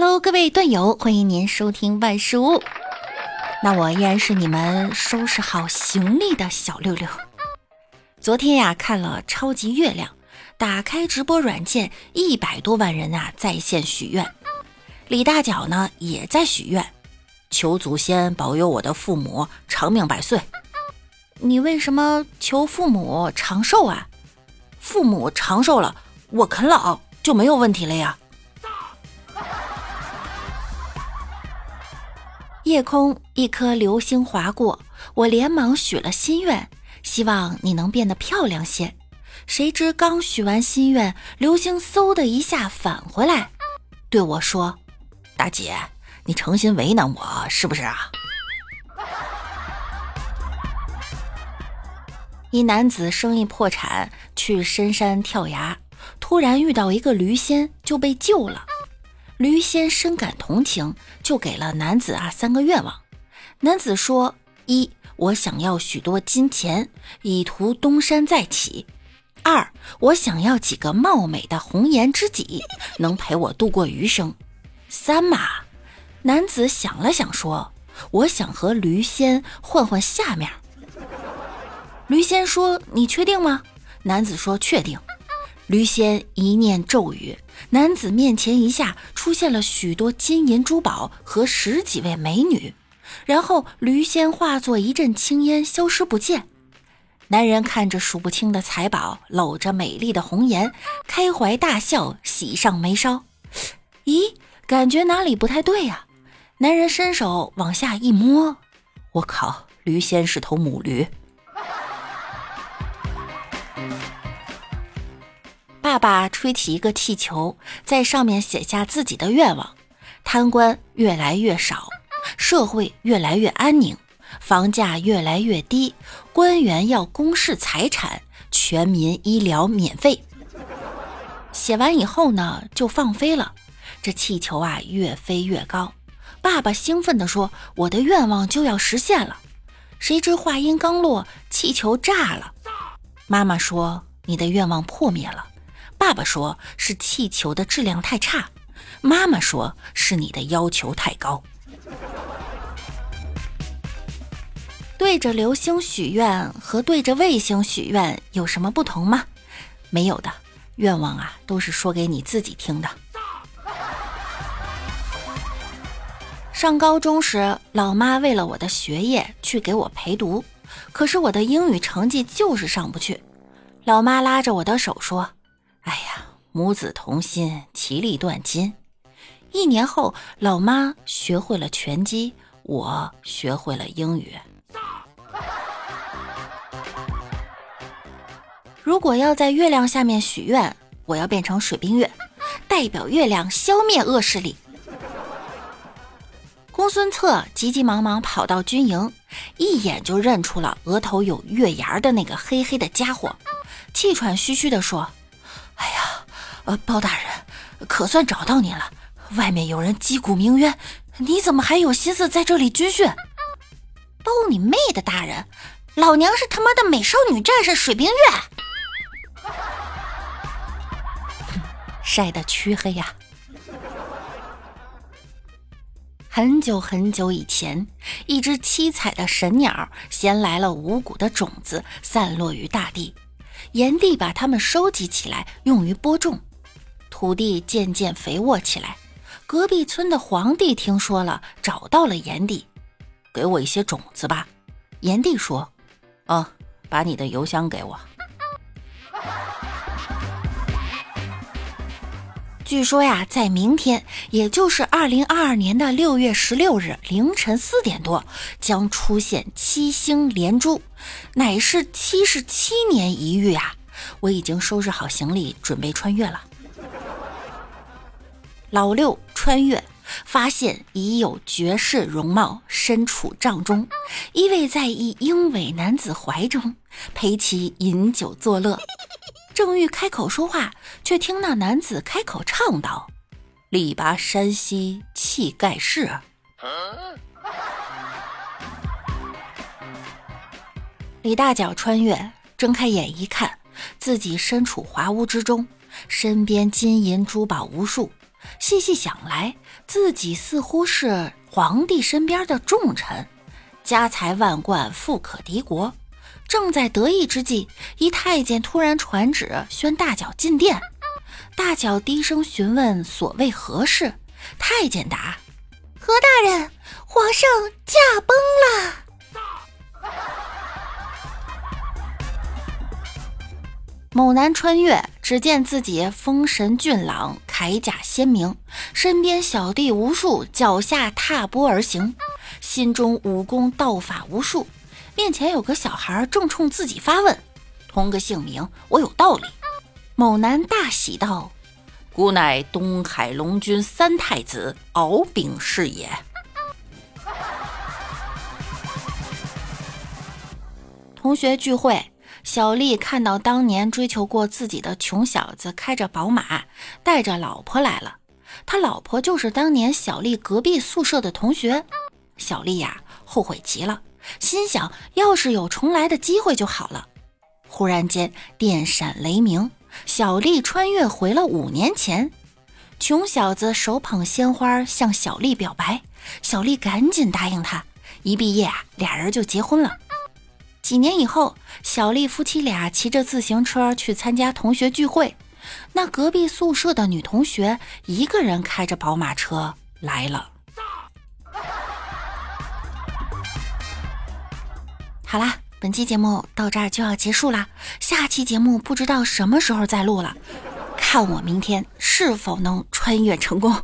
Hello，各位段友，欢迎您收听万事屋。那我依然是你们收拾好行李的小六六。昨天呀，看了超级月亮，打开直播软件，一百多万人啊在线许愿。李大脚呢也在许愿，求祖先保佑我的父母长命百岁。你为什么求父母长寿啊？父母长寿了，我啃老就没有问题了呀。夜空一颗流星划过，我连忙许了心愿，希望你能变得漂亮些。谁知刚许完心愿，流星嗖的一下返回来，对我说：“大姐，你诚心为难我是不是啊？”一男子生意破产，去深山跳崖，突然遇到一个驴仙，就被救了。驴仙深感同情，就给了男子啊三个愿望。男子说：一，我想要许多金钱，以图东山再起；二，我想要几个貌美的红颜知己，能陪我度过余生；三嘛，男子想了想说：我想和驴仙换换下面。驴仙说：你确定吗？男子说：确定。驴仙一念咒语，男子面前一下出现了许多金银珠宝和十几位美女，然后驴仙化作一阵青烟消失不见。男人看着数不清的财宝，搂着美丽的红颜，开怀大笑，喜上眉梢。咦，感觉哪里不太对呀？男人伸手往下一摸，我靠，驴仙是头母驴。爸爸吹起一个气球，在上面写下自己的愿望：贪官越来越少，社会越来越安宁，房价越来越低，官员要公示财产，全民医疗免费。写完以后呢，就放飞了。这气球啊，越飞越高。爸爸兴奋地说：“我的愿望就要实现了。”谁知话音刚落，气球炸了。妈妈说：“你的愿望破灭了。”爸爸说是气球的质量太差，妈妈说是你的要求太高。对着流星许愿和对着卫星许愿有什么不同吗？没有的，愿望啊都是说给你自己听的。上高中时，老妈为了我的学业去给我陪读，可是我的英语成绩就是上不去。老妈拉着我的手说。哎呀，母子同心，其利断金。一年后，老妈学会了拳击，我学会了英语。如果要在月亮下面许愿，我要变成水冰月，代表月亮消灭恶势力。公孙策急急忙忙跑到军营，一眼就认出了额头有月牙的那个黑黑的家伙，气喘吁吁地说。呃，包大人，可算找到你了。外面有人击鼓鸣冤，你怎么还有心思在这里军训？包你妹的，大人！老娘是他妈的美少女战士水冰月，晒得黢黑呀！很久很久以前，一只七彩的神鸟衔来了五谷的种子，散落于大地。炎帝把它们收集起来，用于播种，土地渐渐肥沃起来。隔壁村的皇帝听说了，找到了炎帝，给我一些种子吧。炎帝说：“啊，把你的邮箱给我。”据说呀，在明天，也就是二零二二年的六月十六日凌晨四点多，将出现七星连珠，乃是七十七年一遇啊！我已经收拾好行李，准备穿越了。老六穿越，发现已有绝世容貌，身处帐中，依偎在一英伟男子怀中，陪其饮酒作乐。正欲开口说话，却听那男子开口唱道：“力拔山兮气盖世。”李大脚穿越，睁开眼一看，自己身处华屋之中，身边金银珠宝无数，细细想来，自己似乎是皇帝身边的重臣，家财万贯，富可敌国。正在得意之际，一太监突然传旨宣大脚进殿。大脚低声询问所谓何事，太监答：“何大人，皇上驾崩了。”某男穿越，只见自己风神俊朗，铠甲鲜明，身边小弟无数，脚下踏波而行，心中武功道法无数。面前有个小孩正冲自己发问：“通个姓名，我有道理。”某男大喜道：“孤乃东海龙君三太子敖丙是也。”同学聚会。小丽看到当年追求过自己的穷小子开着宝马，带着老婆来了。他老婆就是当年小丽隔壁宿舍的同学。小丽呀，后悔极了，心想要是有重来的机会就好了。忽然间，电闪雷鸣，小丽穿越回了五年前。穷小子手捧鲜花向小丽表白，小丽赶紧答应他。一毕业啊，俩人就结婚了。几年以后，小丽夫妻俩骑着自行车去参加同学聚会，那隔壁宿舍的女同学一个人开着宝马车来了。好啦，本期节目到这儿就要结束啦，下期节目不知道什么时候再录了，看我明天是否能穿越成功。